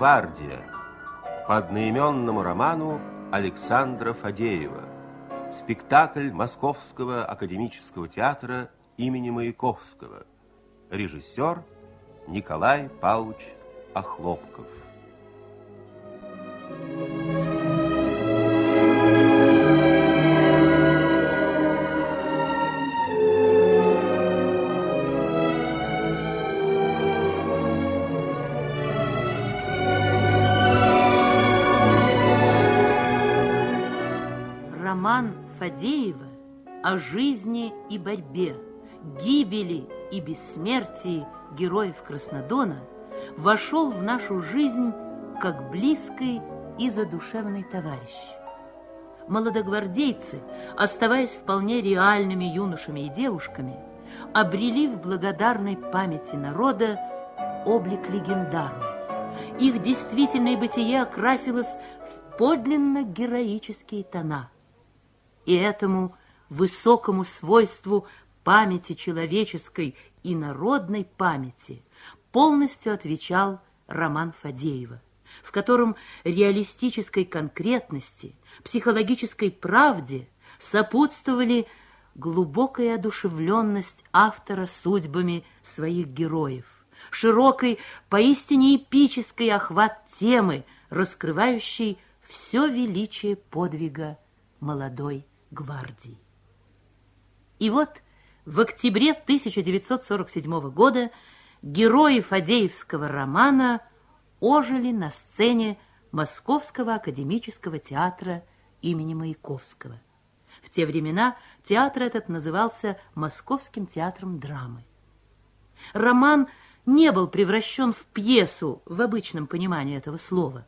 Гвардия по одноименному роману Александра Фадеева. Спектакль Московского академического театра имени Маяковского. Режиссер Николай Павлович Охлопков. О жизни и борьбе, гибели и бессмертии героев Краснодона вошел в нашу жизнь как близкий и задушевный товарищ. Молодогвардейцы, оставаясь вполне реальными юношами и девушками, обрели в благодарной памяти народа облик легендарный. Их действительное бытие окрасилось в подлинно героические тона. И этому высокому свойству памяти человеческой и народной памяти полностью отвечал роман Фадеева, в котором реалистической конкретности, психологической правде сопутствовали глубокая одушевленность автора судьбами своих героев, широкой, поистине эпический охват темы, раскрывающий все величие подвига молодой гвардии. И вот в октябре 1947 года герои Фадеевского романа ожили на сцене Московского академического театра имени Маяковского. В те времена театр этот назывался Московским театром драмы. Роман не был превращен в пьесу в обычном понимании этого слова.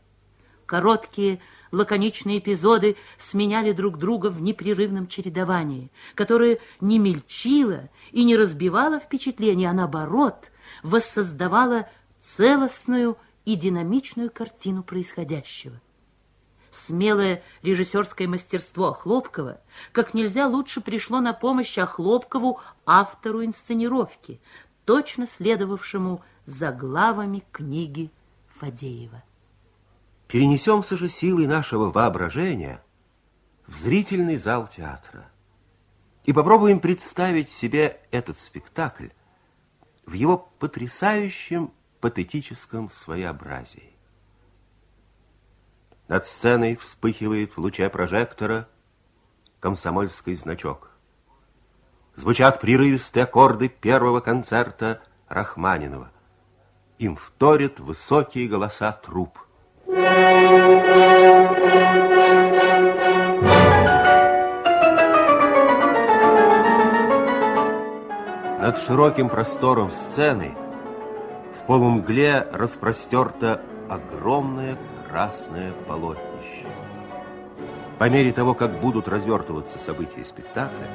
Короткие, лаконичные эпизоды сменяли друг друга в непрерывном чередовании, которое не мельчило и не разбивало впечатление, а наоборот воссоздавало целостную и динамичную картину происходящего. Смелое режиссерское мастерство Охлопкова как нельзя лучше пришло на помощь Охлопкову, автору инсценировки, точно следовавшему за главами книги Фадеева. Перенесемся же силой нашего воображения в зрительный зал театра и попробуем представить себе этот спектакль в его потрясающем патетическом своеобразии. Над сценой вспыхивает в луче прожектора комсомольский значок. Звучат прерывистые аккорды первого концерта Рахманинова. Им вторят высокие голоса труп. Над широким простором сцены в полумгле распростерто огромное красное полотнище. По мере того, как будут развертываться события спектакля,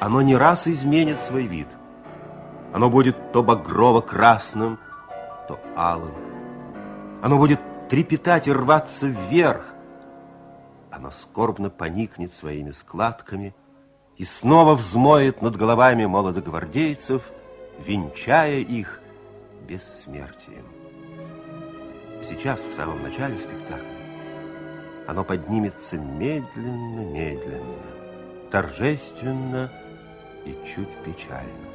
оно не раз изменит свой вид. Оно будет то багрово-красным, то алым. Оно будет трепетать и рваться вверх. Оно скорбно поникнет своими складками и снова взмоет над головами молодогвардейцев, венчая их бессмертием. Сейчас, в самом начале спектакля, оно поднимется медленно-медленно, торжественно и чуть печально.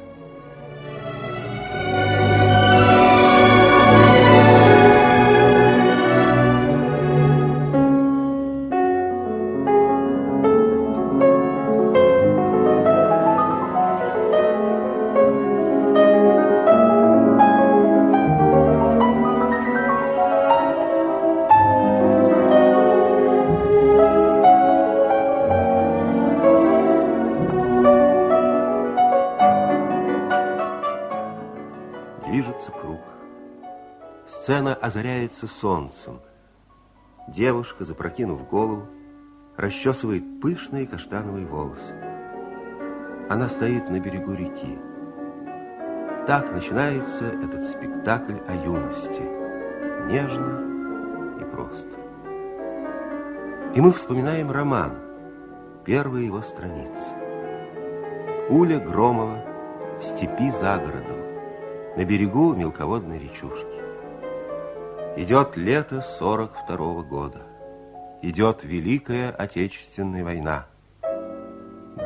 Озаряется солнцем. Девушка, запрокинув голову, расчесывает пышные каштановые волосы. Она стоит на берегу реки. Так начинается этот спектакль о юности. Нежно и просто. И мы вспоминаем роман, первые его страницы. Уля Громова в степи за городом, на берегу мелководной речушки. Идет лето 42 -го года. Идет Великая Отечественная война.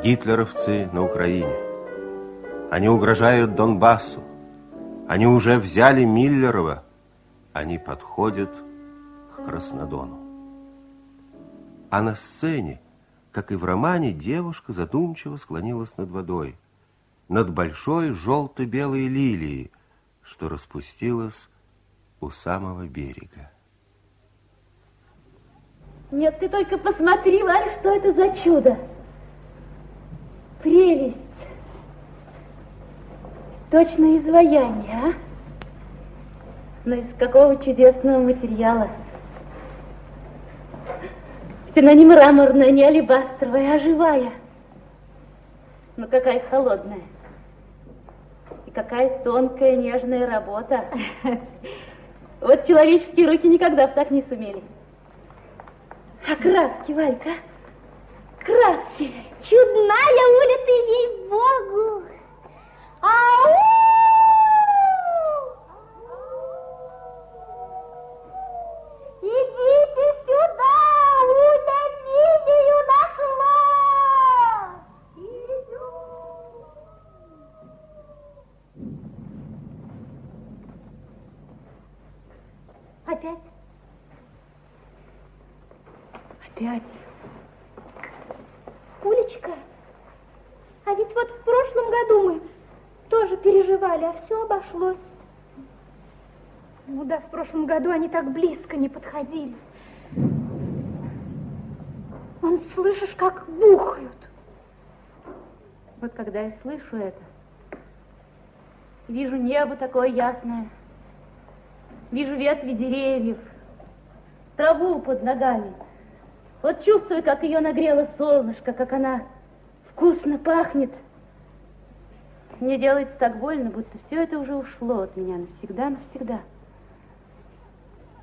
Гитлеровцы на Украине. Они угрожают Донбассу. Они уже взяли Миллерова. Они подходят к Краснодону. А на сцене, как и в романе, девушка задумчиво склонилась над водой. Над большой желто-белой лилией, что распустилась у самого берега. Нет, ты только посмотри, Варя, что это за чудо. Прелесть. Точно изваяние, а? Но из какого чудесного материала? Стена не мраморная, не алебастровая, а живая. Но какая холодная. И какая тонкая, нежная работа. Вот человеческие руки никогда бы так не сумели. А краски, Валька, краски. Чудная улица, ей-богу. Ау! Идите сюда, Опять? Опять. Улечка, а ведь вот в прошлом году мы тоже переживали, а все обошлось. Ну да, в прошлом году они так близко не подходили. Он, слышишь, как бухают. Вот когда я слышу это, вижу небо такое ясное, вижу ветви деревьев, траву под ногами. Вот чувствую, как ее нагрело солнышко, как она вкусно пахнет. Мне делается так больно, будто все это уже ушло от меня навсегда, навсегда.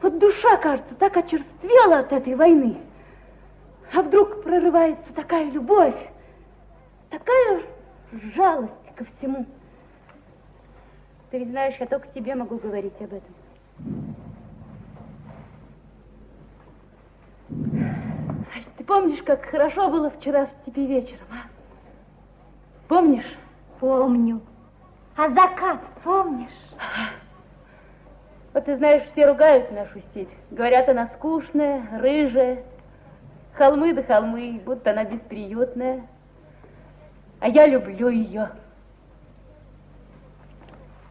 Вот душа, кажется, так очерствела от этой войны. А вдруг прорывается такая любовь, такая жалость ко всему. Ты ведь знаешь, я только тебе могу говорить об этом. Ты помнишь, как хорошо было вчера в степи вечером, а? Помнишь? Помню. А закат помнишь? Вот ты знаешь, все ругают нашу степь. Говорят, она скучная, рыжая. Холмы да холмы, будто она бесприютная. А я люблю ее.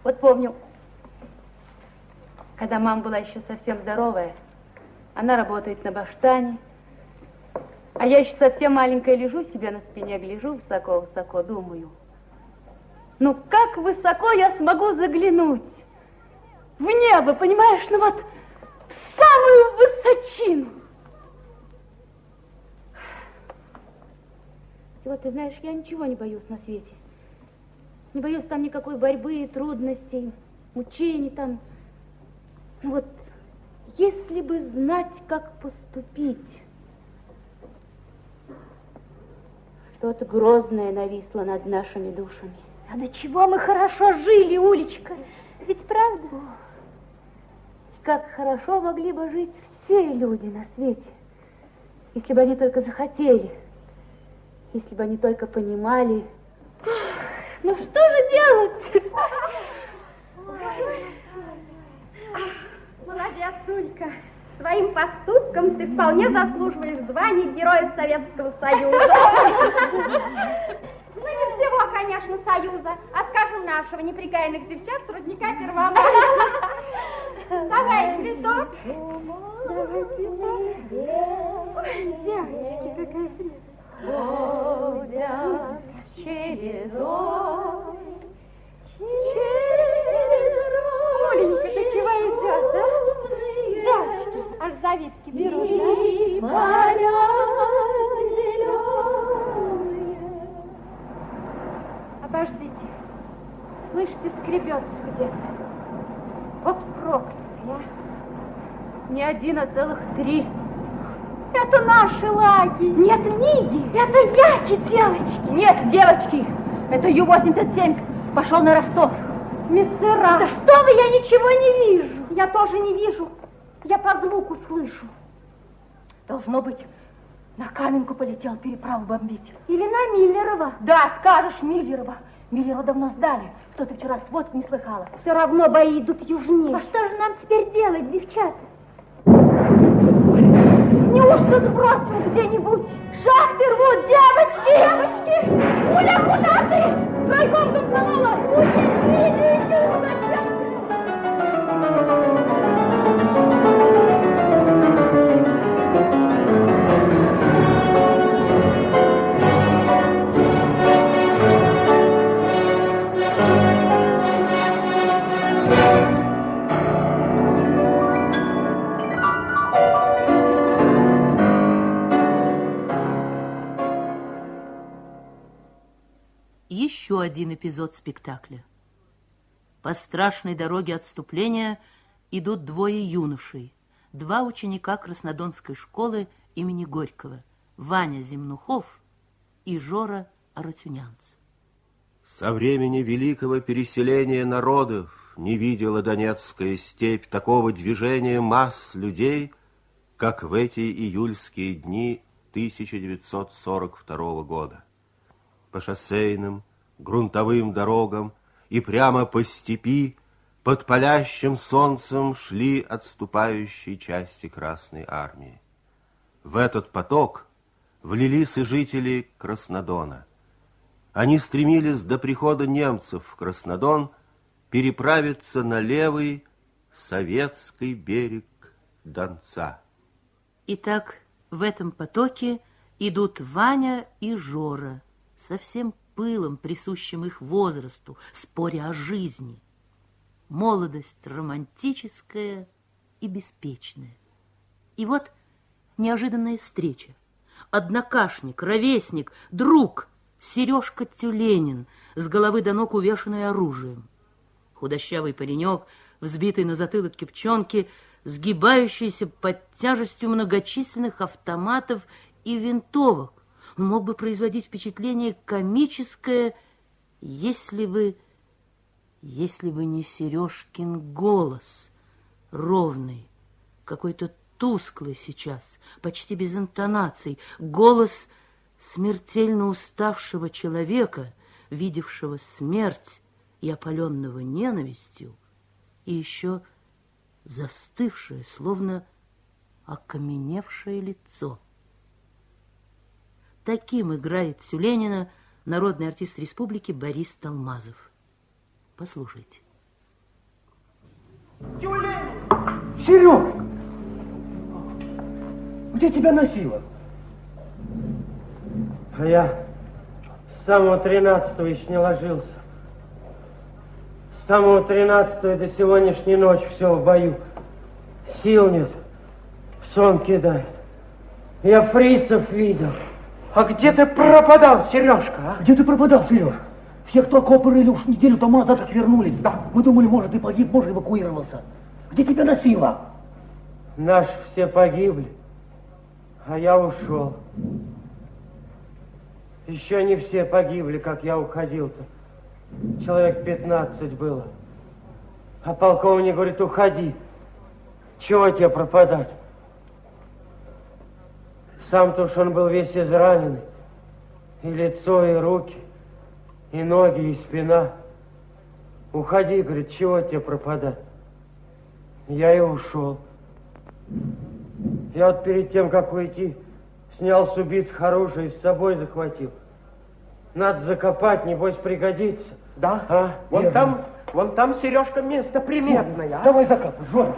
Вот помню, когда мама была еще совсем здоровая, она работает на баштане, а я еще совсем маленькая лежу себе на спине, гляжу высоко-высоко, думаю, ну как высоко я смогу заглянуть? В небо, понимаешь, ну вот в самую высочину. И вот ты знаешь, я ничего не боюсь на свете. Не боюсь там никакой борьбы, трудностей, мучений там. Ну вот, если бы знать, как поступить. Что-то грозное нависло над нашими душами. А до чего мы хорошо жили, Улечка? Ведь правда? Как хорошо могли бы жить все люди на свете, если бы они только захотели, если бы они только понимали. Ну что же делать? Молодец, Улька. Своим поступком ты вполне заслуживаешь звания Героя Советского Союза. Ну, не всего, конечно, Союза, а, скажем, нашего неприкаянных девчат с рудника Первомайска. Давай цветок. Ой, девочки, какая. Ходят чередой, Оленька, ты чего идешь? Аж завидки берут, да? поля зеленые. Обождите. Слышите, скребется где-то. Вот проклятый, а. Не один, а целых три. Это наши лаги. Нет, Ниги. Это яки, девочки. Нет, девочки, это Ю-87 пошел на Ростов. Миссера. Да что вы, я ничего не вижу. Я тоже не вижу. Я по звуку слышу. Должно быть, на Каменку полетел переправу бомбить. Или на Миллерова. Да, скажешь, Миллерова. Миллера давно сдали. Кто ты вчера сводку не слыхала? Все равно бои идут южнее. А что же нам теперь делать, девчата? Неужто сбросим где-нибудь? Шахты рвут, девочки! Девочки! Уля, куда ты? Райком комсомола! Уля, иди сюда! Еще один эпизод спектакля. По страшной дороге отступления идут двое юношей, два ученика Краснодонской школы имени Горького, Ваня Земнухов и Жора Аратюнянц. Со времени великого переселения народов не видела Донецкая степь такого движения масс людей, как в эти июльские дни 1942 года. По шоссейным, грунтовым дорогам и прямо по степи под палящим солнцем шли отступающие части Красной Армии. В этот поток влились и жители Краснодона. Они стремились до прихода немцев в Краснодон переправиться на левый советский берег Донца. Итак, в этом потоке идут Ваня и Жора, совсем пылом, присущим их возрасту, споря о жизни. Молодость романтическая и беспечная. И вот неожиданная встреча. Однокашник, ровесник, друг Сережка Тюленин, с головы до ног увешанный оружием. Худощавый паренек, взбитый на затылок кипчонки, сгибающийся под тяжестью многочисленных автоматов и винтовок, мог бы производить впечатление комическое, если бы, если бы не Сережкин голос, ровный, какой-то тусклый сейчас, почти без интонаций, голос смертельно уставшего человека, видевшего смерть и опаленного ненавистью, и еще застывшее, словно окаменевшее лицо. Таким играет Сюленина народный артист республики Борис Толмазов. Послушайте. Тюлень! Серег! Где тебя носило? А я с самого тринадцатого еще не ложился. С самого тринадцатого до сегодняшней ночи все в бою. Сил нет, сон кидает. Я фрицев видел. А где ты пропадал, Сережка, а? Где ты пропадал, Сереж? Все, кто копырили уж неделю тому назад, как вернулись. Да. Мы думали, может, ты погиб, может, эвакуировался. Где тебя носило? Наши все погибли, а я ушел. Еще не все погибли, как я уходил-то. Человек пятнадцать было. А полковник говорит, уходи. Чего тебе пропадать? Сам-то уж он был весь израненный. И лицо, и руки, и ноги, и спина. Уходи, говорит, чего тебе пропадать? Я и ушел. Я вот перед тем, как уйти, снял с убитых оружие и с собой захватил. Надо закопать, небось пригодится. Да? А? Вон там, вон там, Сережка, место приметное. А? Давай закапывай, Жора.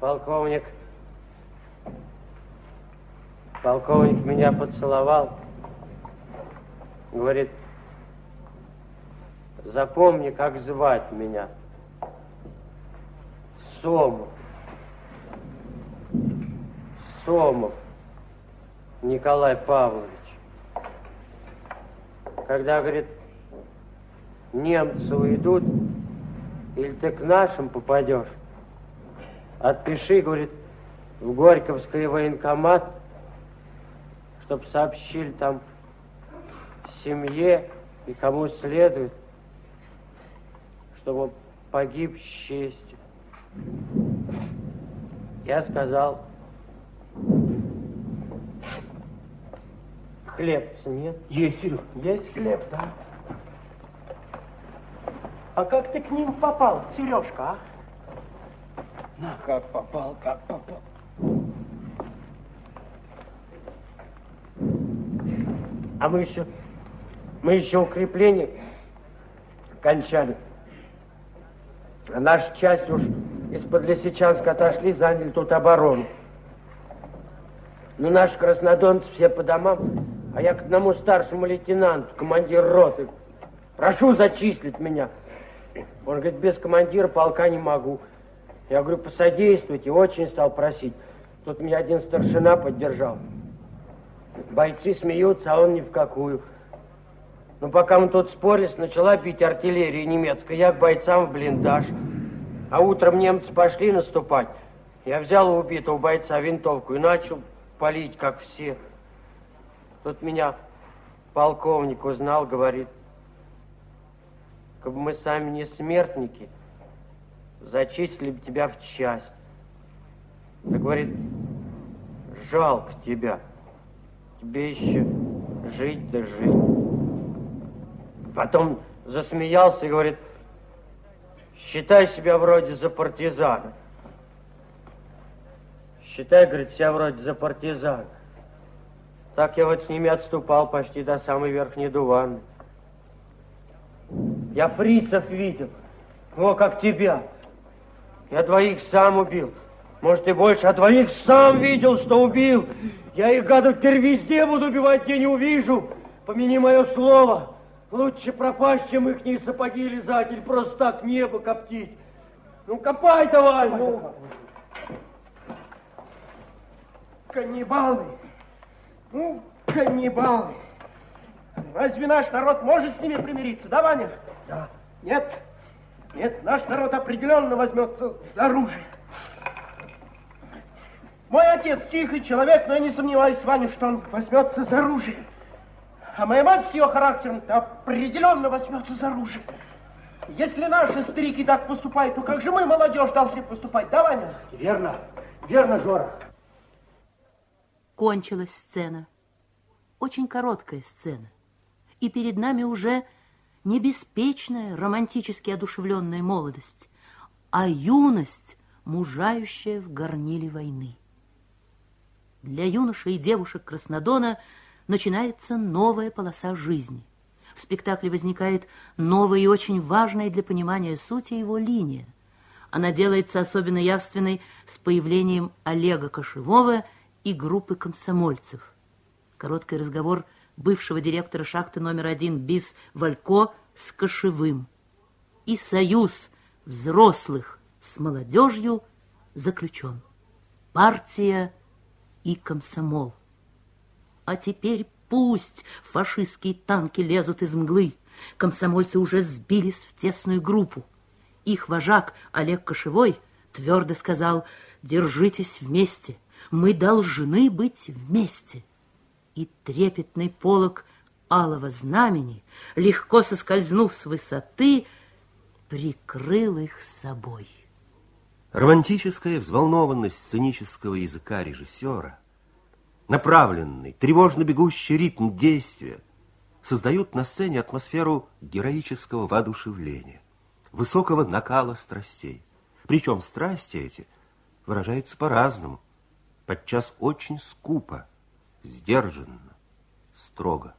Полковник, полковник меня поцеловал. Говорит, запомни, как звать меня. Сомов. Сомов Николай Павлович. Когда, говорит, немцы уйдут, или ты к нашим попадешь, Отпиши, говорит, в Горьковский военкомат, чтоб сообщили там семье и кому следует, чтобы погиб с честью. Я сказал, хлеб нет? Есть, Серег. Есть хлеб, да. А как ты к ним попал, Сережка, а? На, как попал, как попал. А мы еще, мы еще укрепление кончали. А наша часть уж из-под Лисичанска отошли, заняли тут оборону. Ну, наши краснодонцы все по домам, а я к одному старшему лейтенанту, командир роты. Прошу зачислить меня. Он говорит, без командира полка не могу. Я говорю, посодействуйте, очень стал просить. Тут меня один старшина поддержал. Бойцы смеются, а он ни в какую. Но пока мы тут спорили, начала бить артиллерия немецкая. Я к бойцам в блиндаж. А утром немцы пошли наступать. Я взял у убитого бойца винтовку и начал палить, как все. Тут меня полковник узнал, говорит, как бы мы сами не смертники, зачислили бы тебя в часть. Да говорит, жалко тебя, тебе еще жить да жить. Потом засмеялся и говорит, считай себя вроде за партизана. Считай, говорит, себя вроде за партизана. Так я вот с ними отступал почти до самой верхней дуваны. Я фрицев видел, о, как тебя. Я двоих сам убил. Может, и больше, а двоих сам видел, что убил. Я их, гадов, теперь везде буду убивать, где не увижу. Помяни мое слово. Лучше пропасть, чем их сапоги лизать или просто так небо коптить. Ну, копай давай, ну. Каннибалы. Ну, каннибалы. Разве наш народ может с ними примириться, да, Ваня? Да. Нет. Нет, наш народ определенно возьмется за оружие. Мой отец тихий человек, но я не сомневаюсь, Ваня, что он возьмется за оружие. А моя мать с ее характером определенно возьмется за оружие. Если наши старики так поступают, то как же мы, молодежь, должны поступать, да, Ваня? Верно, верно, Жора. Кончилась сцена. Очень короткая сцена. И перед нами уже не беспечная, романтически одушевленная молодость, а юность, мужающая в горниле войны. Для юношей и девушек Краснодона начинается новая полоса жизни. В спектакле возникает новая и очень важная для понимания сути его линия. Она делается особенно явственной с появлением Олега Кошевого и группы комсомольцев. Короткий разговор бывшего директора шахты номер один БИС Валько с Кошевым. И союз взрослых с молодежью заключен. Партия и комсомол. А теперь пусть фашистские танки лезут из мглы. Комсомольцы уже сбились в тесную группу. Их вожак Олег Кошевой твердо сказал, держитесь вместе, мы должны быть вместе. И трепетный полог алого знамени, легко соскользнув с высоты, прикрыл их собой. Романтическая взволнованность сценического языка режиссера, направленный, тревожно бегущий ритм действия создают на сцене атмосферу героического воодушевления, высокого накала страстей. Причем страсти эти выражаются по-разному, подчас очень скупо, сдержанно, строго.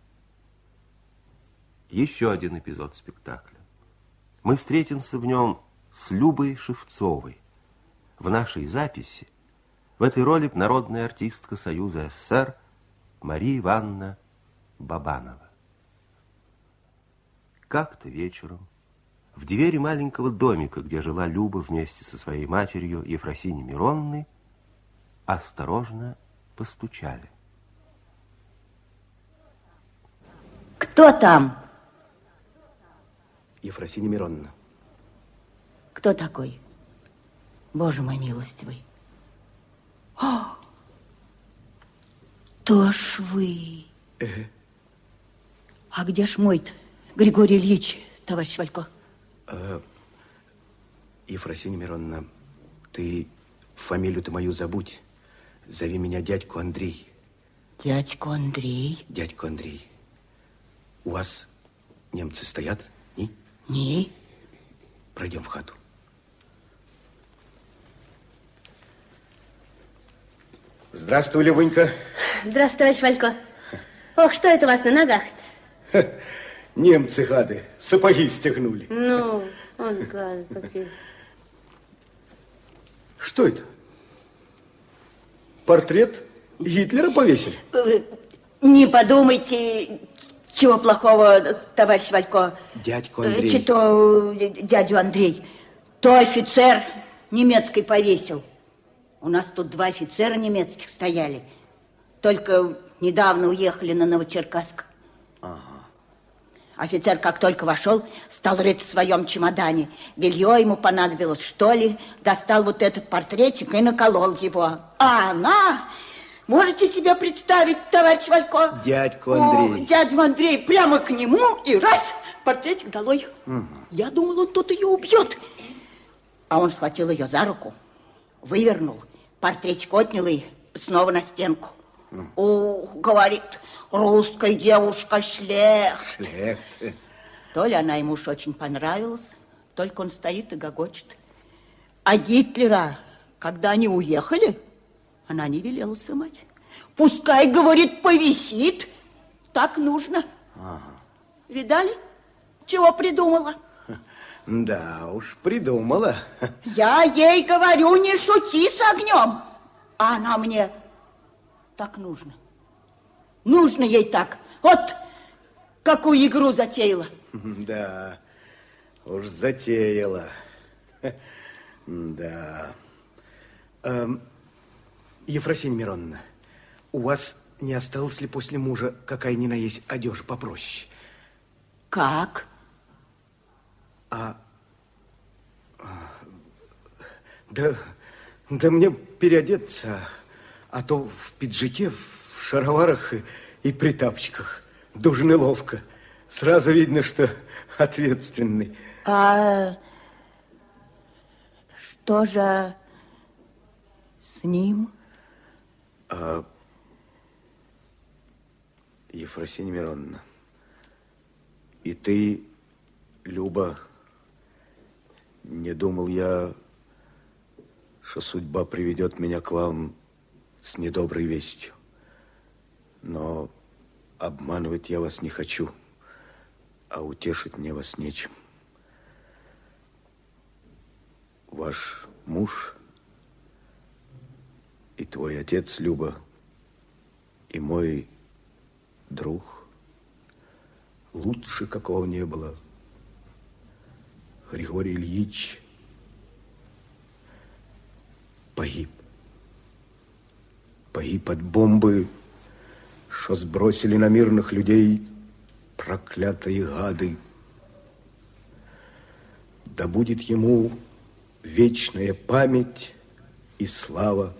Еще один эпизод спектакля. Мы встретимся в нем с Любой Шевцовой, в нашей записи в этой роли народная артистка Союза СССР Мария Ивановна Бабанова. Как-то вечером в двери маленького домика, где жила Люба вместе со своей матерью Ефросиней Миронной, осторожно постучали. Кто там? Ефросиния Мироновна. Кто такой? Боже мой милостивый. О, то ж вы. Э. А где ж мой Григорий Ильич, товарищ Валько? Э, Ефросинья Мироновна, ты фамилию-то мою забудь. Зови меня дядьку Андрей. Дядьку Андрей? Дядьку Андрей. У вас немцы стоят? Не? Не. Пройдем в хату. Здравствуй, Любонька. Здравствуй, товарищ Валько. Ох, что это у вас на ногах-то? Немцы гады, сапоги стегнули. Ну, он гады какие. Что это? Портрет Гитлера повесили? Э, не подумайте, чего плохого, товарищ Валько. Дядьку Андрей. Что дядю Андрей. То офицер немецкий повесил. У нас тут два офицера немецких стояли. Только недавно уехали на Новочеркасск. Ага. Офицер, как только вошел, стал рыть в своем чемодане. Белье ему понадобилось, что ли. Достал вот этот портретик и наколол его. А она... Можете себе представить, товарищ Валько? Дядьку Андрей. О, дядю Андрей прямо к нему и раз, портретик долой. Угу. Я думал, он тут ее убьет. А он схватил ее за руку, вывернул, портретик отнял и снова на стенку. Ух, говорит, русская девушка шлехт. Шлехт. То ли она ему уж очень понравилась, только он стоит и гогочет. А Гитлера, когда они уехали, она не велела сымать. Пускай, говорит, повисит. Так нужно. Ага. Видали, чего придумала? Да уж, придумала. Я ей говорю, не шути с огнем. А она мне так нужно. Нужно ей так. Вот какую игру затеяла. Да, уж затеяла. Да. Эм, Ефросинья Мироновна, у вас не осталось ли после мужа какая ни на есть одежа попроще? Как? А, а да, да мне переодеться, а то в пиджаке, в шароварах и, и при тапочках. Дуже неловко. Сразу видно, что ответственный. А что же с ним? А, Ефросинья Мироновна, и ты, Люба, не думал я, что судьба приведет меня к вам с недоброй вестью. Но обманывать я вас не хочу, а утешить мне вас нечем. Ваш муж и твой отец, Люба, и мой друг, лучше какого не было, Григорий Ильич, погиб. Погиб от бомбы, что сбросили на мирных людей проклятые гады. Да будет ему вечная память и слава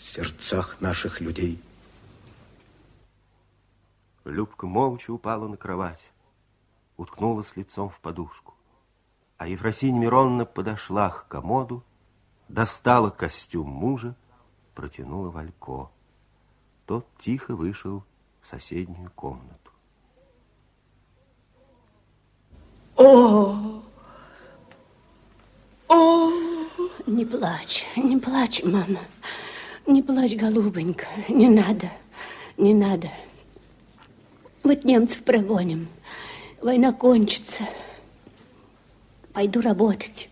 в сердцах наших людей. Любка молча упала на кровать, уткнулась лицом в подушку. А Ефросинья Мироновна подошла к комоду, достала костюм мужа, протянула Валько. Тот тихо вышел в соседнюю комнату. О, о, Не плачь, не плачь, мама. Не плачь, голубонька, не надо, не надо. Вот немцев прогоним, война кончится. Пойду работать.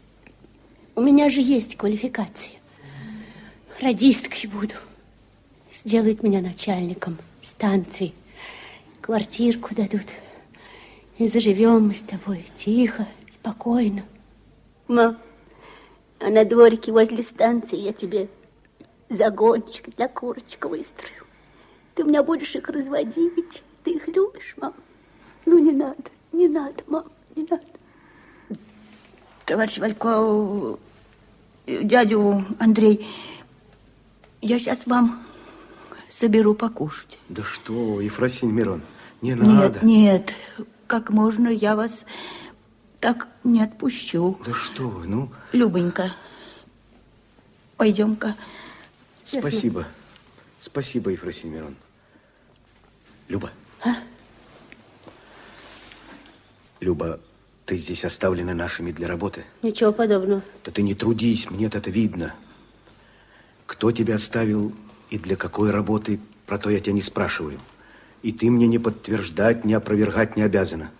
У меня же есть квалификация. Радисткой буду. Сделают меня начальником станции. Квартирку дадут. И заживем мы с тобой тихо, спокойно. Мам, а на дворике возле станции я тебе загончик для курочек выстрою. Ты у меня будешь их разводить. Ты их любишь, мам? Ну, не надо, не надо, мам, не надо. Товарищ Валько, дядю Андрей, я сейчас вам соберу покушать. Да что, Ефросинь Мирон, не нет, надо. Нет, как можно я вас так не отпущу. Да что вы, ну... Любонька, пойдем-ка. Спасибо. Спасибо, Ефросинь Мирон. Люба. А? Люба, ты здесь оставлена нашими для работы. Ничего подобного. Да ты не трудись, мне это видно. Кто тебя оставил и для какой работы, про то я тебя не спрашиваю. И ты мне не подтверждать, не опровергать не обязана.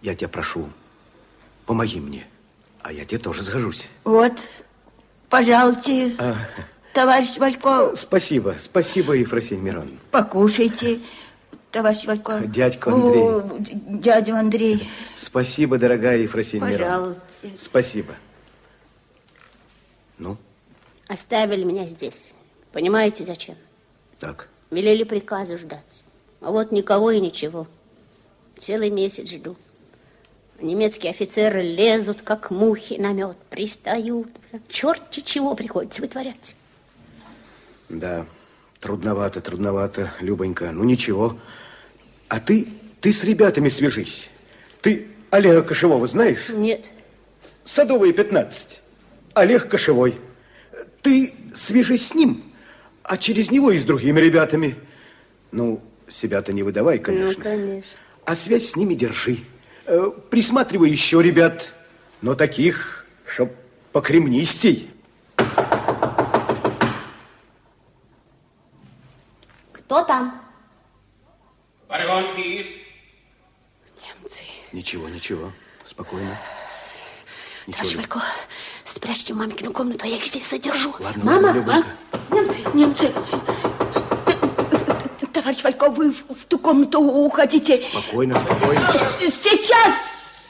Я тебя прошу, помоги мне, а я тебе тоже сгожусь. Вот, пожалуйте, А, товарищ Валько, спасибо, спасибо, Ефросинь Мирон. покушайте. Товарищ Валько. Дядька О, дядю Андрей. Спасибо, дорогая Ефросинь Мирон. Пожалуйте. Спасибо. Ну, Оставили меня здесь. Понимаете, зачем? так. Велели приказу ждать. А вот никого и ничего. Целый месяц жду. Немецкие офицеры лезут, как мухи на мед, пристают. Черт чего приходится вытворять. Да, трудновато, трудновато, Любонька. Ну, ничего. А ты, ты с ребятами свяжись. Ты Олега Кошевого знаешь? Нет. Садовые 15. Олег Кошевой. Ты свяжись с ним, а через него и с другими ребятами. Ну, себя-то не выдавай, конечно. Ну, конечно. А связь с ними держи. Э, Присматривай еще ребят, но таких, чтоб покремнистей. Кто там? Немцы. Ничего, ничего, спокойно. Товарищ Валько, спрячьте маменькину комнату, а я их здесь содержу. Ладно, Мама, ладно, а? Немцы. Немцы. Товарищ Валько, вы в, в ту комнату уходите. Спокойно, спокойно. Сейчас,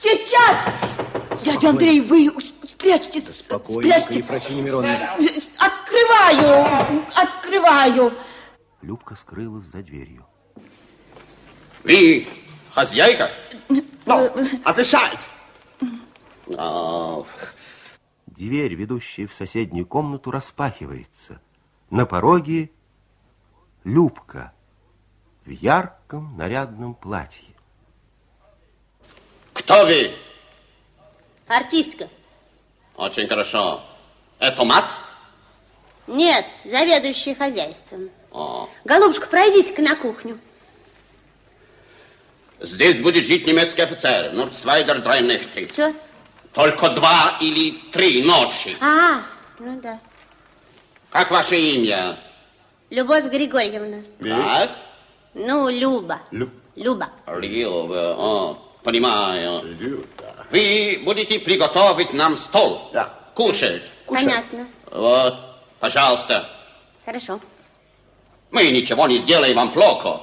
сейчас. Дядя Андрей, вы спрячьте, Спокойно, спрячьте. Ефросинья Мироновна. Открываю, открываю. Любка скрылась за дверью. Вы хозяйка? Ну, отвечайте. А, Дверь, ведущая в соседнюю комнату, распахивается. На пороге Любка в ярком нарядном платье. Кто вы? Артистка. Очень хорошо. Это мать? Нет, заведующая хозяйством. О, Голубушка, пройдите-ка на кухню. здесь будет жить немецкий офицер. Ну, drei Nächte. Чё? Только два или три ночи. А, ну да. Как ваше имя? Любовь Григорьевна. Как? Ну, Люба. Лю- Люба. Люба. О, понимаю. Вы будете приготовить нам стол. Да. Кушать. Понятно. Вот, пожалуйста. Хорошо. Мы ничего не сделаем вам плохо.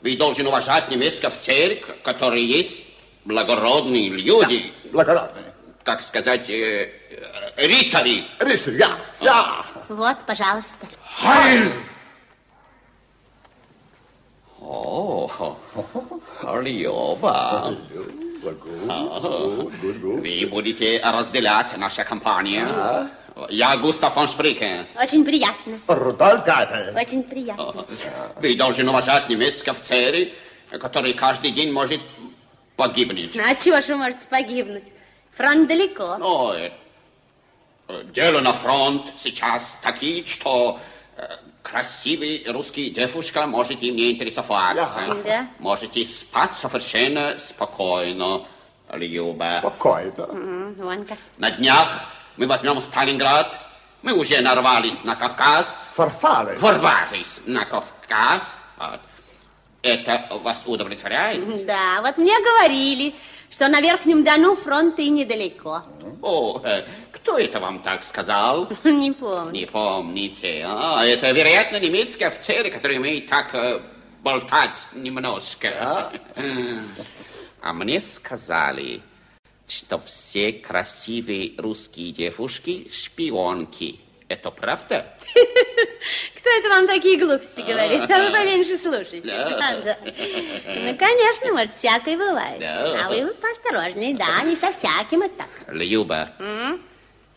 Вы должны уважать немецких офицеров, которые есть благородные люди. Благородные. Как сказать, э, э, рыцари. Рыцарь, я, я. Вот, пожалуйста. Heil! О, Люба. Вы будете разделять нашу компанию. Я Густав фон Сприке. Очень приятно. Рудольф Гайпель. Очень приятно. Вы должны уважать немецких офицеров, которые каждый день может погибнуть. Ну, а чего ж вы можете погибнуть? Фронт далеко. Э, дело на фронт сейчас такие, что э, красивый русский девушка можете мне интересоваться. Да. Можете спать совершенно спокойно, Люба. Спокойно. Вон как. На днях мы возьмем Сталинград. Мы уже нарвались на Кавказ. Ворвались. Ворвались на Кавказ. Вот. Это вас удовлетворяет? Да, вот мне говорили, что на Верхнем Дону фронт и недалеко. О, э, кто это вам так сказал? Не помню. Не помните. А, это, вероятно, немецкие офицеры, которые умеют так э, болтать немножко. А мне сказали, что все красивые русские девушки шпионки. Это правда? Кто это вам такие глупости говорит? А вы поменьше слушайте. Да. Да, да. Ну, конечно, может, всякое бывает. Да. А вы поосторожнее, да, не со всяким это так. Люба,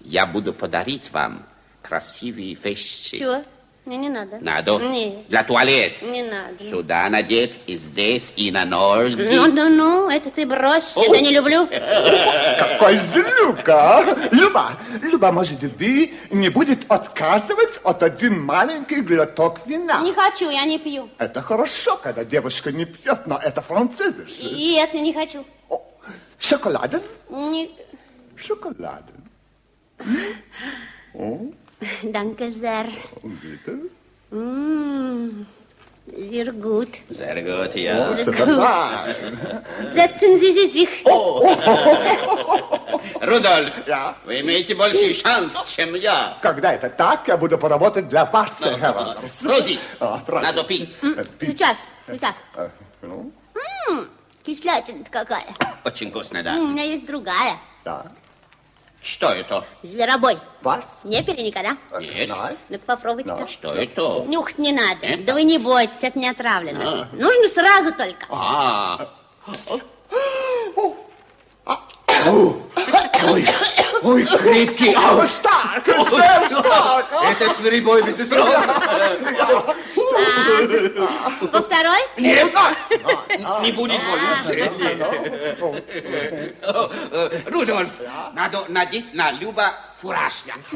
я буду подарить вам красивые вещи. Чего? Мне не надо. Надо? Нет, Для туалет. не надо. Сюда надеть, и здесь, и на ножки. Ну, да ну, это ты брось, это не люблю. Какой злюка! а? Люба, Люба, может, вы не будет отказывать от один маленький глоток вина? Не хочу, я не пью. Это хорошо, когда девушка не пьет, но это французы. И это не хочу. Шоколаден? Не... Шоколаден. О, Danke sehr. bitte. М, Sehr gut. Sehr gut, ja. О, шоколад. Setzen Sie sich sich. Рудольф, Ja? вы имеете больший шанс, чем я. Когда это так, я буду поработать для вас, Herr Просить. А, просить. Надо пить. Сейчас, сейчас. Э, ну, М, Кислятина какая. Очень вкусно, У да. меня есть другая. да. Что это? Зверобой. Was? Не пили никогда? Нет. Ну-ка попробуйте-ка. Что это? Нюхать не надо. Это? Да вы не бойтесь, это не отравлено. А. Нужно сразу только. А, Ой, ой, крепкий. А, stark, sehr stark. это свирепой бесестрон. Во второй? Нет, не будет больше. Рудольф, надо надеть на Люба фуражка.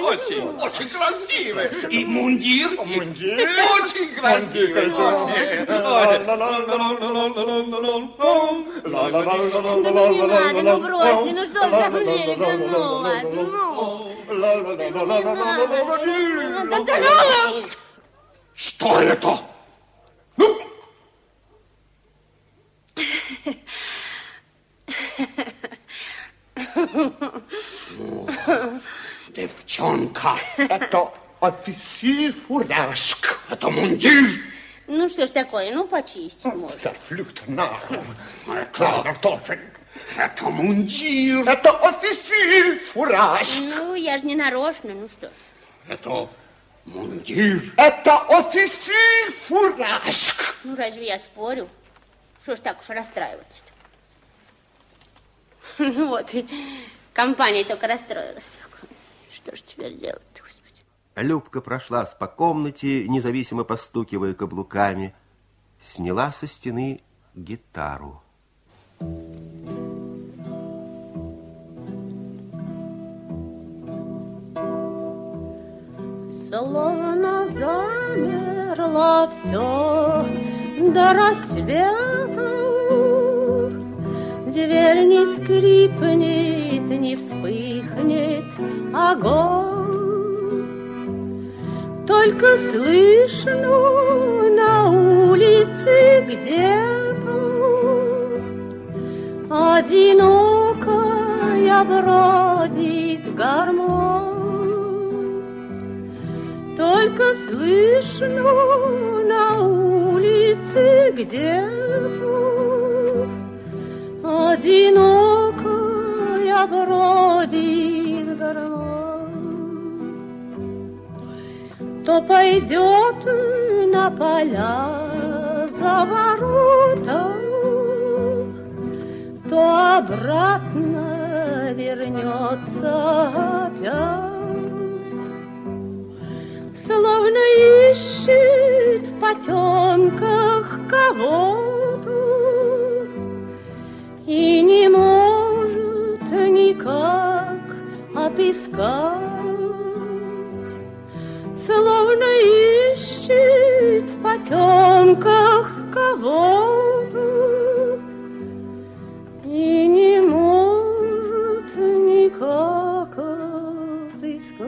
Очень, очень красивый. И мундир. Мундир? Очень красивый. Ну не надо, ну бросьте, ну что в самом деле, да ну вас, ну. Не надо. Ну, да ну. Что это? Девчонка, Это офицер фуражка. это мундир. Ну что ж такое, ну почистить можно. Verflucht nach. Kleiner Teufel. Это мундир. Это офицер фуражка. Ну, я же не нарочно, ну что ж. Это мундир. Это офицер фуражка. Ну, разве я спорю? Что ж так уж расстраиваться-то? Ну вот, и компания только расстроилась. Что ж теперь делать-то, господи? Любка прошлась по комнате, независимо постукивая каблуками, сняла со стены гитару. Словно замерло все до рассвета. Дверь не скрипнет, не вспыхнет огонь. Только слышно на улице где-то Одинокая бродит гармонь. Только слышно на улице где-то Одинокая бродит гармонь. То пойдет на поля за ворота, То обратно вернется опять. Словно ищет в потемках кого-то И не может никак отыскать. Словно ищет в потемках кого-то И не может никак отыскать.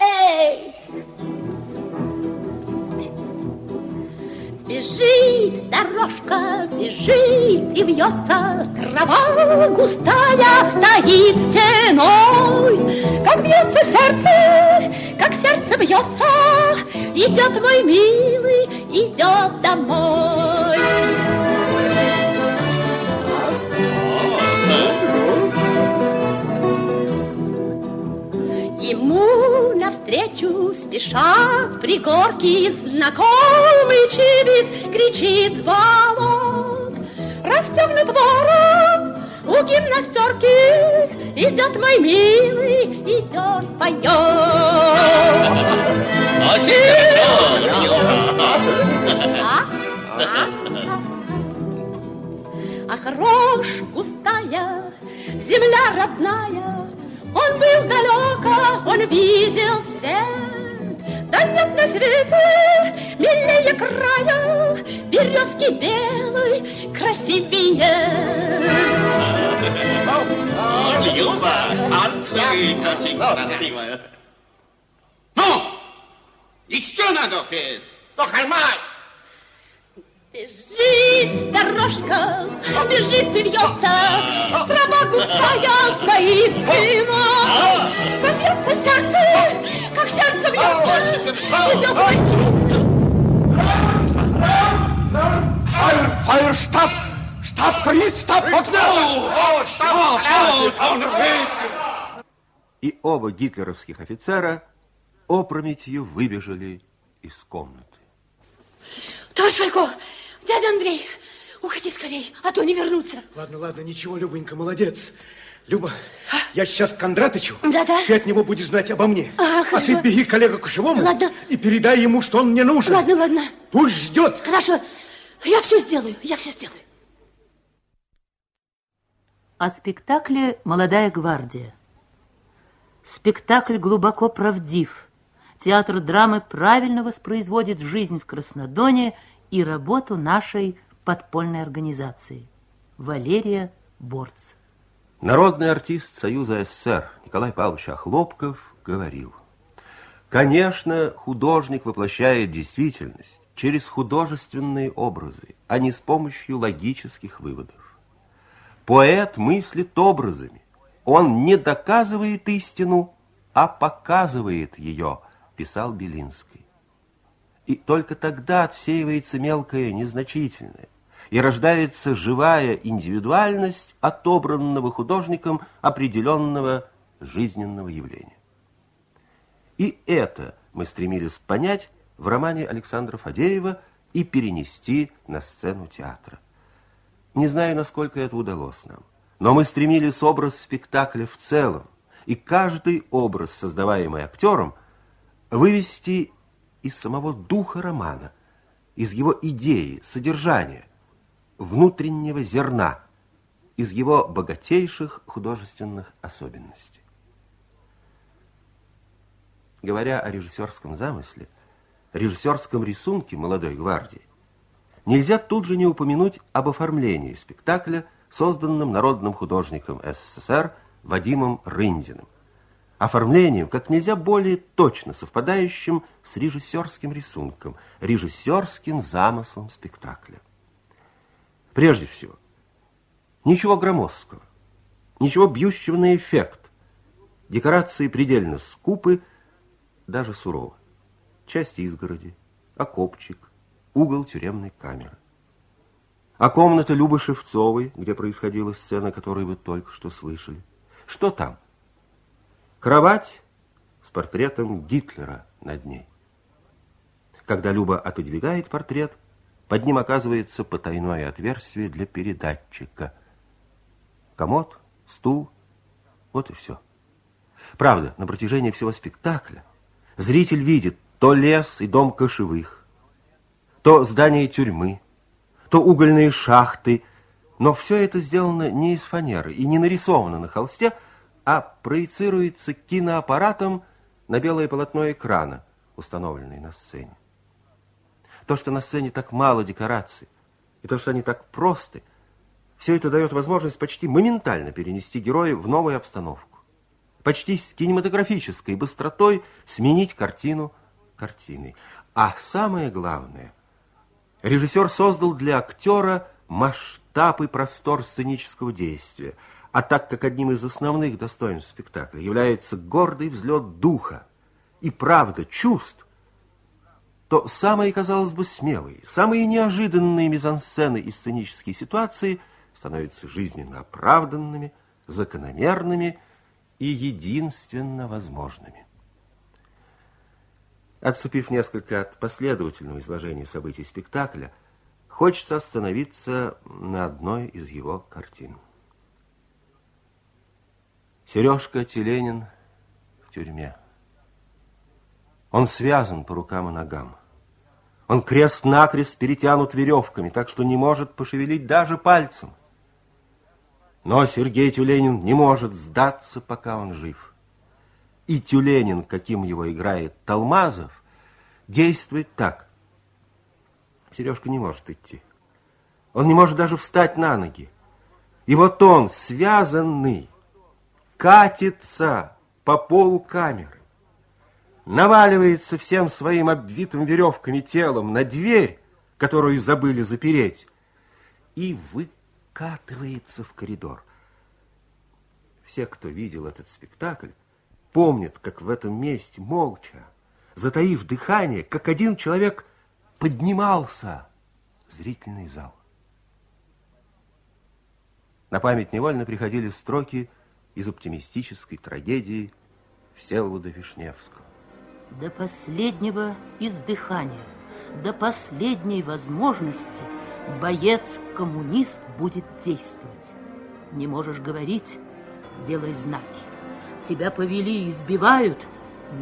Эй! Бежит дорожка, бежит и вьется Трава густая стоит стеной. Как бьется сердце, как сердце бьется Идет мой милый, идет домой. Ему навстречу спешат пригорки знакомый чибис кричит с баллон. Расстегнут ворот у гимнастерки идет мой милый, идет, поет. А? А? Ах, рожь густая, земля родная, Он был далеко, он видел свет. Да нет на свете милее края, Березки белой красивее. Люба, очень красиво. Ну, еще надо петь. Ну, хальмай. Бежит дорожка, бежит и вьется, Трава густая стоит стена. Как бьется сердце, как сердце бьется, Идет мой Фаер, штаб! Штаб горит, штаб погнал! И оба гитлеровских офицера опрометью выбежали из комнаты. Товарищ Валько, дядя Андрей, уходи скорей, а то не вернуться. Ладно, ладно, ничего, Любонька, молодец. Люба, я сейчас к Кондратычу. Да-да. Ты от него будешь знать обо мне. А, а хорошо. ты беги к коллегу Кошевому Ладно. и передай ему, что он мне нужен. Ладно, ладно. Пусть ждет. Хорошо, я все сделаю, я все сделаю. О спектакле «Молодая гвардия». Спектакль глубоко правдив. Театр драмы правильно воспроизводит жизнь в Краснодоне и работу нашей подпольной организации. Валерия Борц. Народный артист Союза СССР Николай Павлович Охлопков говорил, «Конечно, художник воплощает действительность через художественные образы, а не с помощью логических выводов. Поэт мыслит образами, он не доказывает истину, а показывает ее, писал Белинский. И только тогда отсеивается мелкое, незначительное, и рождается живая индивидуальность отобранного художником определенного жизненного явления. И это мы стремились понять в романе Александра Фадеева и перенести на сцену театра. Не знаю, насколько это удалось нам, но мы стремились образ спектакля в целом, и каждый образ, создаваемый актером, вывести из самого духа романа, из его идеи, содержания, внутреннего зерна, из его богатейших художественных особенностей. Говоря о режиссерском замысле, режиссерском рисунке «Молодой гвардии», нельзя тут же не упомянуть об оформлении спектакля, созданном народным художником СССР Вадимом Рындиным. Оформлением, как нельзя более точно совпадающим с режиссерским рисунком, режиссерским замыслом спектакля. Прежде всего, ничего громоздкого, ничего бьющего на эффект. Декорации предельно скупы, даже суровы. Часть изгороди, окопчик, угол тюремной камеры. А комната Любы Шевцовой, где происходила сцена, которую вы только что слышали. Что там? Кровать с портретом Гитлера над ней. Когда Люба отодвигает портрет, под ним оказывается потайное отверстие для передатчика. Комод, стул, вот и все. Правда, на протяжении всего спектакля зритель видит то лес и дом кошевых, то здание тюрьмы, то угольные шахты, но все это сделано не из фанеры и не нарисовано на холсте, а проецируется киноаппаратом на белое полотно экрана, установленное на сцене. То, что на сцене так мало декораций, и то, что они так просты, все это дает возможность почти моментально перенести героя в новую обстановку. Почти с кинематографической быстротой сменить картину картиной. А самое главное, режиссер создал для актера масштаб и простор сценического действия, а так как одним из основных достоинств спектакля является гордый взлет духа и правда чувств, то самые, казалось бы, смелые, самые неожиданные мизансцены и сценические ситуации становятся жизненно оправданными, закономерными и единственно возможными. Отступив несколько от последовательного изложения событий спектакля, хочется остановиться на одной из его картин. Сережка Теленин в тюрьме. Он связан по рукам и ногам. Он крест-накрест перетянут веревками, так что не может пошевелить даже пальцем. Но Сергей Тюленин не может сдаться, пока он жив. И Тюленин, каким его играет Талмазов, действует так. Сережка не может идти. Он не может даже встать на ноги. И вот он, связанный, катится по полу камеры, наваливается всем своим обвитым веревками телом на дверь, которую забыли запереть, и выкатывается в коридор. Все, кто видел этот спектакль, помнят, как в этом месте молча, затаив дыхание, как один человек поднимался в зрительный зал. На память невольно приходили строки из оптимистической трагедии Всеволода Вишневского. До последнего издыхания, до последней возможности боец-коммунист будет действовать. Не можешь говорить, делай знаки. Тебя повели, избивают,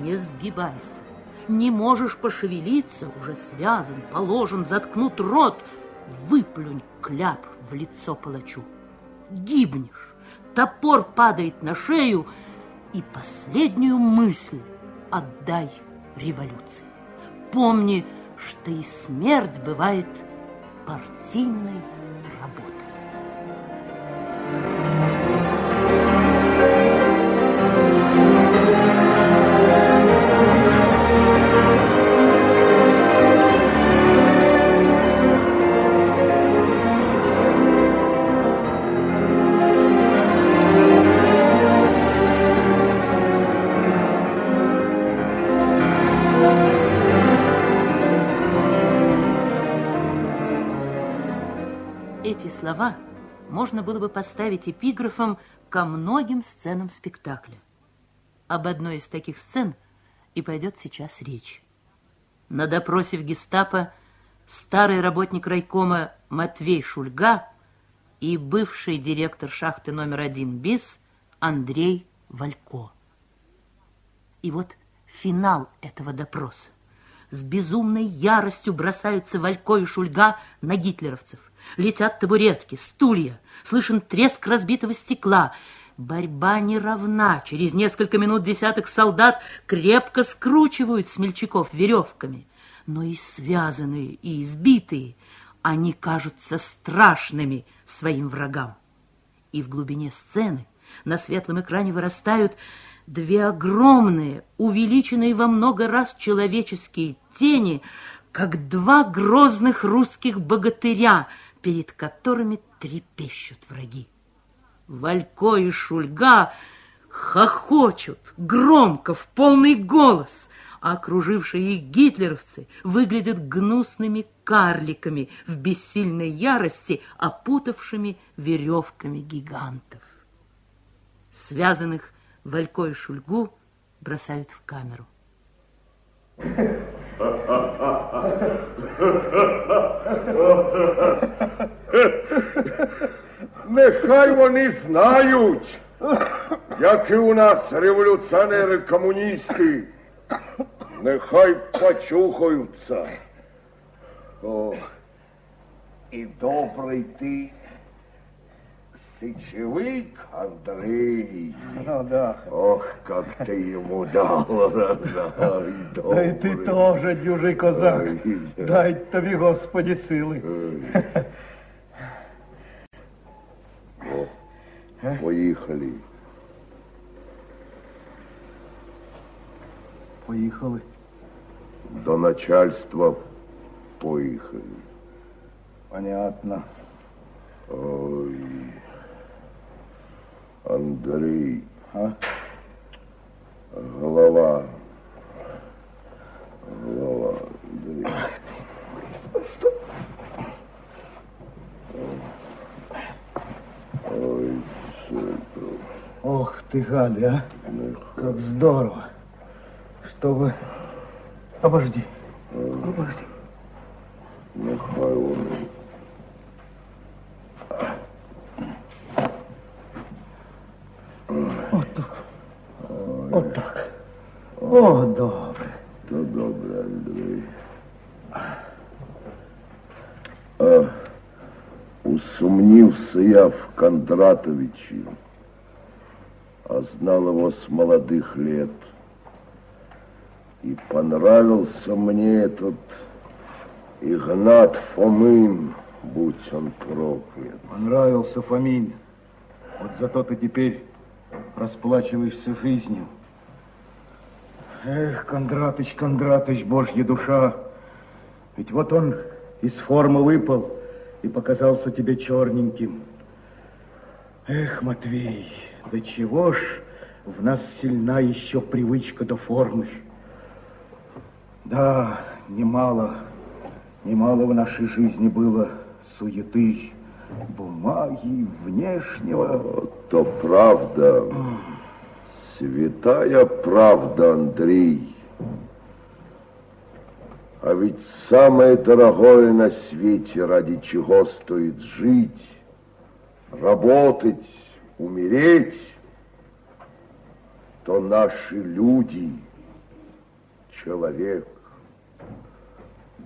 не сгибайся. Не можешь пошевелиться, уже связан, положен, заткнут рот, выплюнь кляп в лицо палачу. Гибнешь топор падает на шею, и последнюю мысль отдай революции. Помни, что и смерть бывает партийной Эти слова можно было бы поставить эпиграфом ко многим сценам спектакля. Об одной из таких сцен и пойдет сейчас речь. На допросе в гестапо старый работник райкома Матвей Шульга и бывший директор шахты номер один БИС Андрей Валько. И вот финал этого допроса. С безумной яростью бросаются Валько и Шульга на гитлеровцев. Летят табуретки, стулья, слышен треск разбитого стекла. Борьба не равна. Через несколько минут десяток солдат крепко скручивают смельчаков веревками. Но и связанные, и избитые, они кажутся страшными своим врагам. И в глубине сцены на светлом экране вырастают две огромные, увеличенные во много раз человеческие тени, как два грозных русских богатыря, перед которыми трепещут враги. Валько и Шульга хохочут громко, в полный голос, а окружившие их гитлеровцы выглядят гнусными карликами в бессильной ярости, опутавшими веревками гигантов. Связанных Валько и Шульгу бросают в камеру. Нехай вони знають, які у нас революціонери комуністи. Нехай почухаються. О, і добрий ти сечевик, Андрей. Ну да. Ох, как ты ему дал, разай, Да и ты тоже, дюжий козак. Дай тобі, Господи, сили. О, поїхали. Поїхали. До начальства поїхали. Понятно. Ой, Андрей. А? Голова. Голова, Андрей. Ой, центр. Ох ты, Галя, а? Как здорово. Чтобы... Обожди. Обожди. Нехай вони. Вот О, добре. То добре, Андрей. А, усомнился я в Кондратовиче, а знал его с молодых лет. И понравился мне этот Игнат Фомин, будь он проклят. Понравился Фомин. Вот зато ты теперь расплачиваешься жизнью. Эх, Кондратыч, Кондратыч, божья душа. Ведь вот он из формы выпал и показался тебе черненьким. Эх, Матвей, да чего ж в нас сильна еще привычка до формы. Да, немало, немало в нашей жизни было суеты, бумаги, внешнего. То правда, святая правда, Андрей. А ведь самое дорогое на свете, ради чего стоит жить, работать, умереть, то наши люди, человек.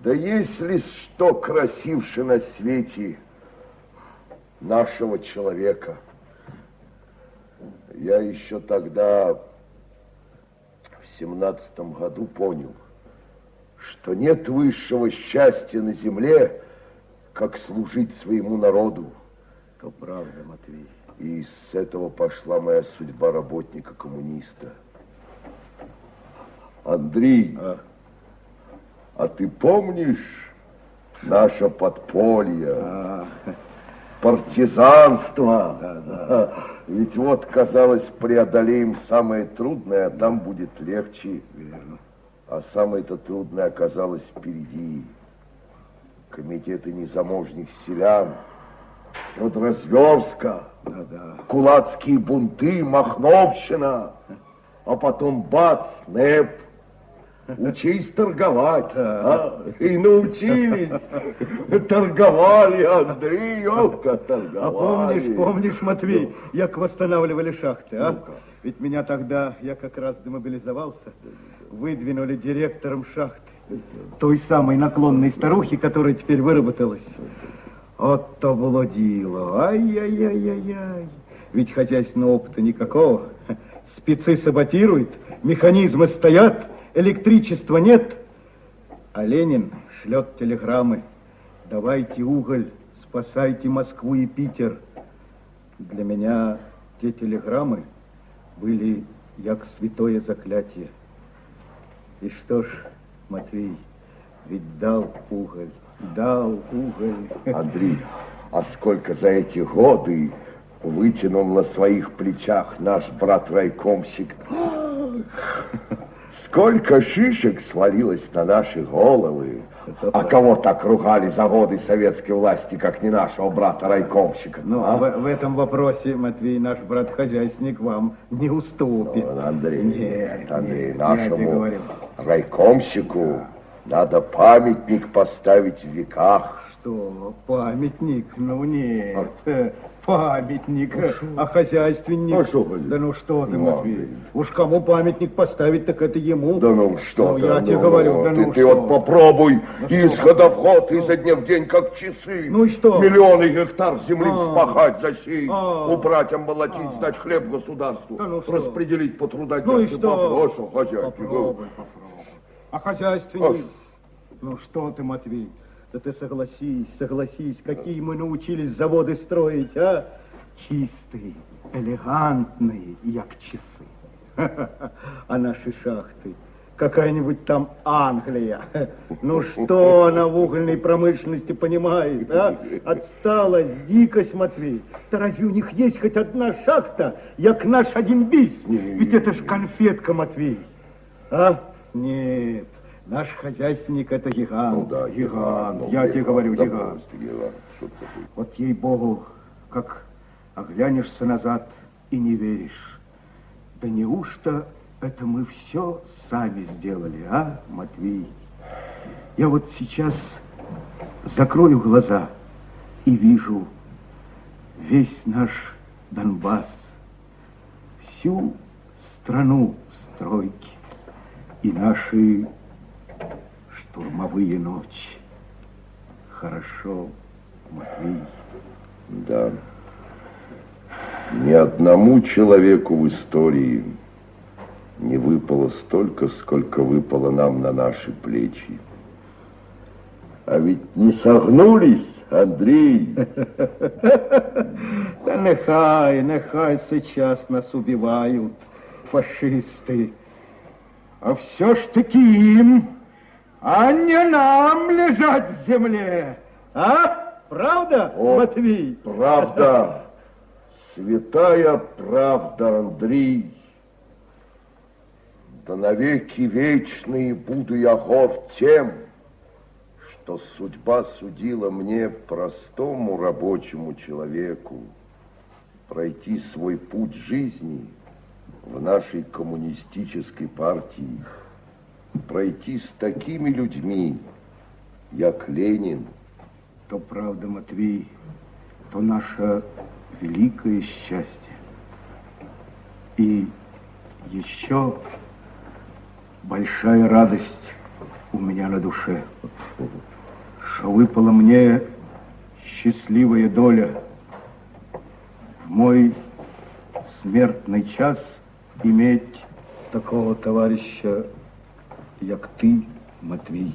Да если что красивше на свете нашего человека. Я еще тогда, в семнадцатом году, понял, что нет высшего счастья на земле, как служить своему народу. То правда, Матвей. И с этого пошла моя судьба работника-коммуниста. Андрей, а? а ты помнишь наше подполье? А. Партизанство. Да, да. Ведь вот, казалось, преодолеем самое трудное, а там будет легче. Верно. А самое-то трудное оказалось впереди. Комитеты незаможних селян, вот разверстка, да, да. кулацкие бунты, Махновщина, а потом бац, НЭП. Учись торговать, а? И научились. Торговали, Андрей, Йовка, торговали. А помнишь, помнишь, Матвей, як восстанавливали шахты, а? ну. Ведь меня тогда, я как раз демобилизовался, выдвинули директором шахты. Той самой наклонной старухи, которая теперь выработалась. Вот то было дело. Ай-яй-яй-яй-яй. Ведь хозяйственного опыта никакого. Спецы саботируют, механизмы стоят, электричества нет. А Ленин шлет телеграммы. Давайте уголь, спасайте Москву и Питер. Для меня те телеграммы были як святое заклятие. И что ж, Матвей, ведь дал уголь, дал уголь. Андрей, а сколько за эти годы вытянул на своих плечах наш брат-райкомщик. Сколько шишек свалилось на наши головы. А кого так ругали за годы советской власти, как не нашего брата-райкомщика? Ну, а? в, в этом вопросе, Матвей, наш брат-хозяйственник вам не уступит. Ну, Андрей, нет, Андрей, нет, нашему райкомщику надо памятник поставить в веках. Что, памятник? Ну, нет. А памятник, а хозяйственник. А что, да ну что ты, ну, Матвей, уж кому памятник поставить, так это ему. Да ну что ну, ты, я ну, тебе ну, говорю, да ты, ну Ты что? вот попробуй, ну, из года в год, изо дня в день, как часы. Ну и что? Миллионы гектар земли а, спахать, засеять, а, убрать, омолотить, а, сдать хлеб государству, да ну распределить по трудодням. Ну и что? Попрошу, хозяйки. Попробуй, попробуй. А хозяйственник? А. Ну что ты, Матвей? Да ты согласись, согласись, какие мы научились заводы строить, а? Чистые, элегантные, як часы. А наши шахты, какая-нибудь там Англия. Ну что она в угольной промышленности понимает, а? Отсталость, дикость, Матвей. Да разве у них есть хоть одна шахта, як наш один бис? Ведь это ж конфетка, Матвей. А? Нет. Наш хозяйственник это гигант. Ну да, гигант. гигант. Я тебе говорю, гигант. гигант. Вот ей-богу, как оглянешься назад и не веришь. Да неужто это мы все сами сделали, а, Матвей? Я вот сейчас закрою глаза и вижу весь наш Донбасс, всю страну в стройке, и наши штурмовые ночи. Хорошо, Матвей. Да. Ни одному человеку в истории не выпало столько, сколько выпало нам на наши плечи. А ведь не согнулись, Андрей. Да нехай, нехай сейчас нас убивают фашисты. А все ж таки им, а не нам лежать в земле. А? Правда, О, Матвей? Правда. Святая правда, Андрей. Да навеки вечные буду я горд тем, что судьба судила мне, простому рабочему человеку, пройти свой путь жизни в нашей коммунистической партии, пройти с такими людьми, як Ленин. То правда, Матвей, то наше великое счастье. И еще большая радость у меня на душе, что выпала мне счастливая доля в мой смертный час иметь такого товарища, як ты, Матвей.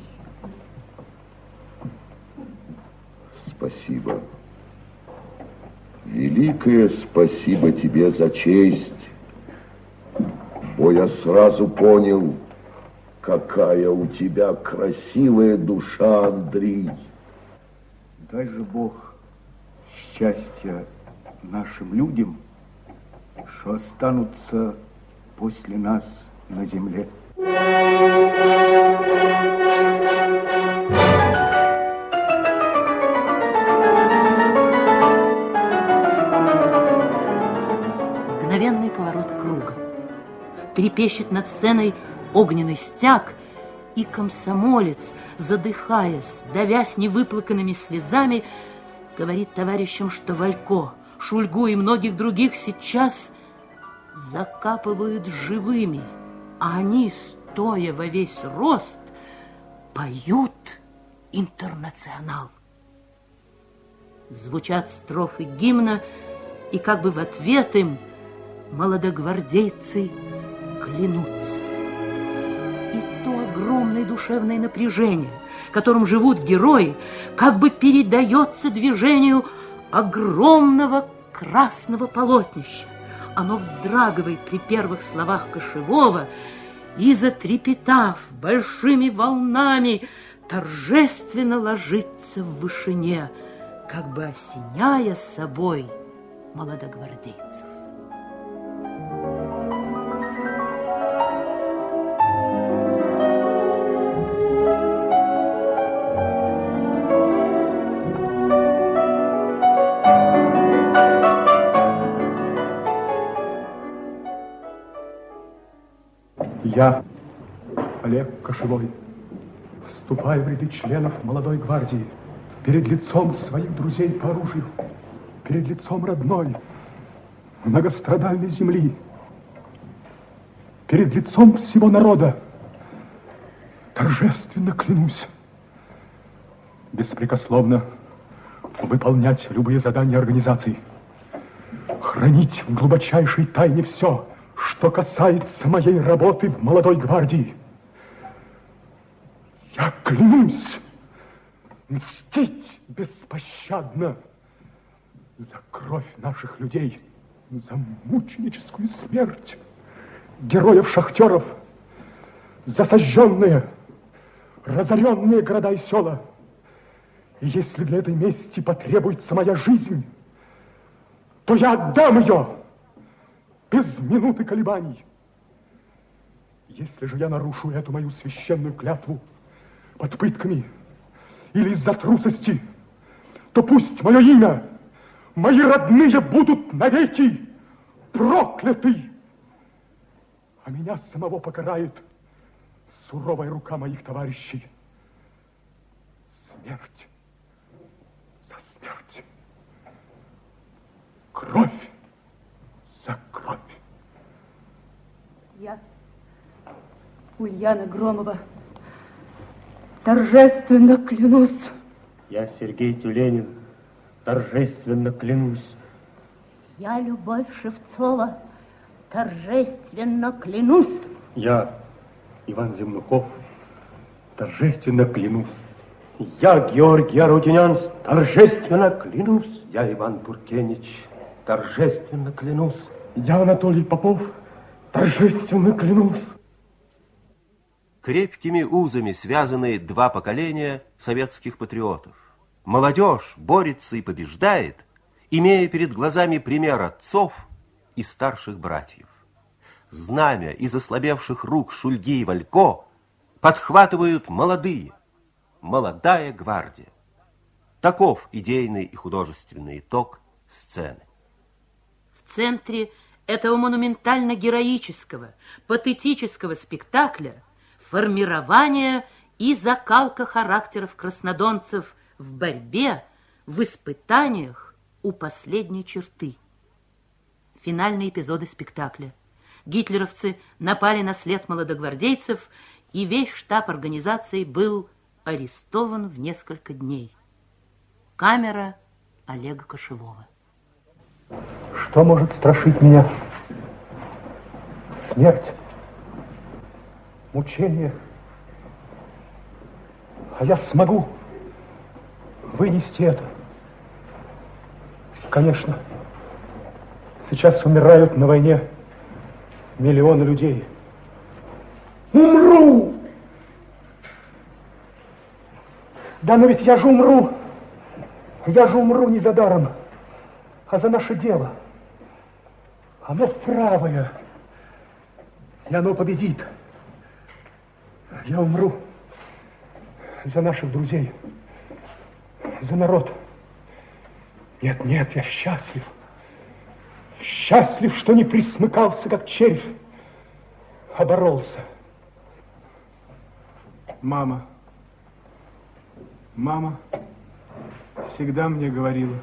Спасибо. Великое спасибо тебе за честь. Бо я сразу понял, какая у тебя красивая душа, Андрей. Дай же Бог счастья нашим людям, что останутся после нас на земле. Трепещет над сценой огненный стяг, и комсомолец, задыхаясь, давясь невыплаканными слезами, говорит товарищам, что Валько, Шульгу и многих других сейчас закапывают живыми, а они, стоя во весь рост, поют интернационал. Звучат строфы гимна, и как бы в ответ им молодогвардейцы клянутся. И то огромное душевное напряжение, которым живут герои, как бы передается движению огромного красного полотнища. Оно вздрагивает при первых словах Кошевого и, затрепетав большими волнами, торжественно ложится в вышине, как бы осеняя собой молодогвардейцев. Я, Олег Кошевой, вступаю в ряды членов молодой гвардии перед лицом своих друзей по оружию, перед лицом родной, многострадальной земли, перед лицом всего народа. Торжественно клянусь беспрекословно выполнять любые задания организации, хранить в глубочайшей тайне все, что касается моей работы в молодой гвардии. Я клянусь мстить беспощадно за кровь наших людей, за мученическую смерть героев-шахтеров, за сожженные, разоренные города и села. И если для этой мести потребуется моя жизнь, то я отдам ее без минуты колебаний. Если же я нарушу эту мою священную клятву под пытками или из-за трусости, то пусть мое имя, мои родные будут навеки прокляты, а меня самого покарает суровая рука моих товарищей. Смерть за смерть. Кровь за кровь. Я Ульяна Громова, торжественно клянусь. Я, Сергей Тюленин, торжественно клянусь. Я, Любовь Шевцова, торжественно клянусь. Я, Иван Земнухов, торжественно клянусь. Я, Георгий Арутюнян, торжественно клянусь. Я, Иван Буркенич, торжественно клянусь. Я, Анатолий Попов, торжественно клянусь. Крепкими узами связаны два поколения советских патриотов. Молодежь борется и побеждает, имея перед глазами пример отцов и старших братьев. Знамя из ослабевших рук Шульги и Валько подхватывают молодые, молодая гвардия. Таков идейный и художественный итог сцены. Центре этого монументально-героического, патетического спектакля формирование и закалка характеров краснодонцев в борьбе, в испытаниях у последней черты. Финальные эпизоды спектакля. Гитлеровцы напали на след молодогвардейцев, и весь штаб организации был арестован в несколько дней. Камера Олега Кошевого. Что может страшить меня? Смерть, мучение. А я смогу вынести это. Конечно, сейчас умирают на войне миллионы людей. Умру! Да, но ведь я же умру. Я же умру не за даром, а за наше дело. Оно правое. И оно победит. Я умру за наших друзей, за народ. Нет, нет, я счастлив. Счастлив, что не присмыкался, как червь, а боролся. Мама, мама всегда мне говорила,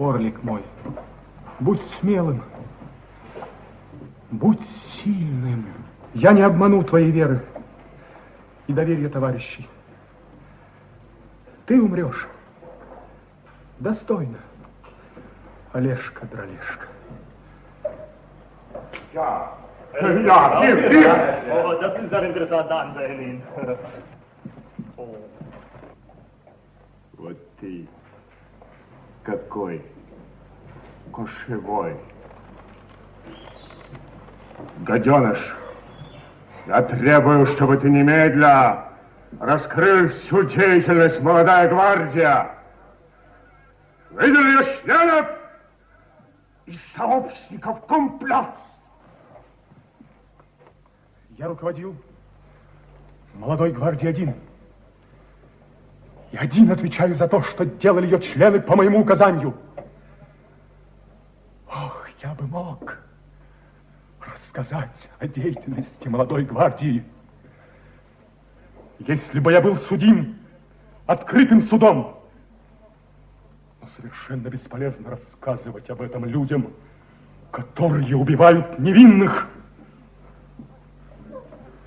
Орлик мой, будь смелым, будь сильным. Я не обману твоей веры и доверия товарищей. Ты умрешь достойно, Олежка, Дролешка. Ja, ja, hier, hier. Oh, das ist sehr interessant anzusehen. Oh. Вот ты какой кошевой. Гаденыш, я требую, чтобы ты немедля раскрыл всю деятельность молодая гвардия. Видел ее членов и сообщников комплац. Я руководил молодой гвардией один. И один отвечаю за то, что делали ее члены по моему указанию. Ох, я бы мог рассказать о деятельности молодой гвардии, если бы я был судим открытым судом. Но совершенно бесполезно рассказывать об этом людям, которые убивают невинных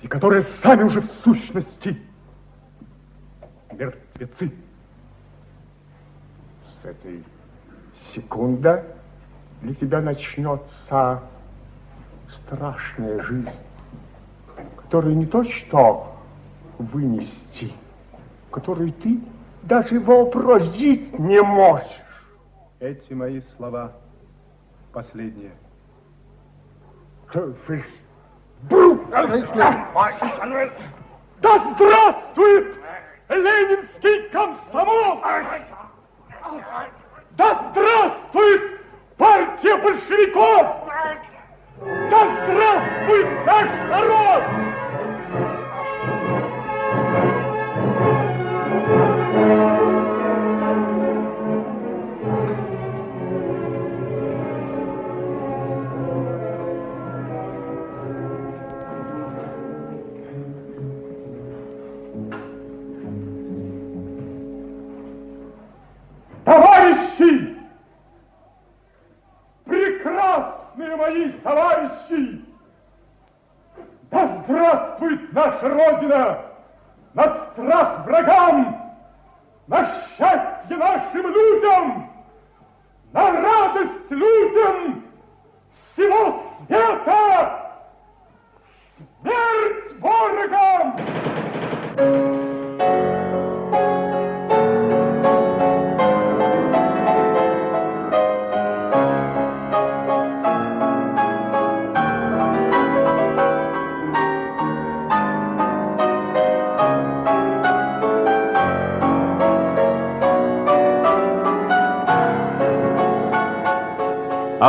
и которые сами уже в сущности мертвецы. С этой секунды для тебя начнется страшная жизнь, которую не то что вынести, которую ты даже вообразить не можешь. Эти мои слова последние. Да здравствует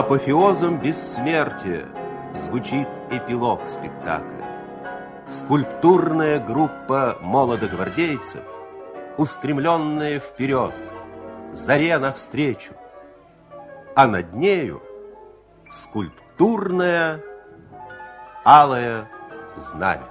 Апофеозом бессмертия звучит эпилог спектакля. Скульптурная группа молодогвардейцев, устремленная вперед, заре навстречу, а над нею скульптурное алое знамя.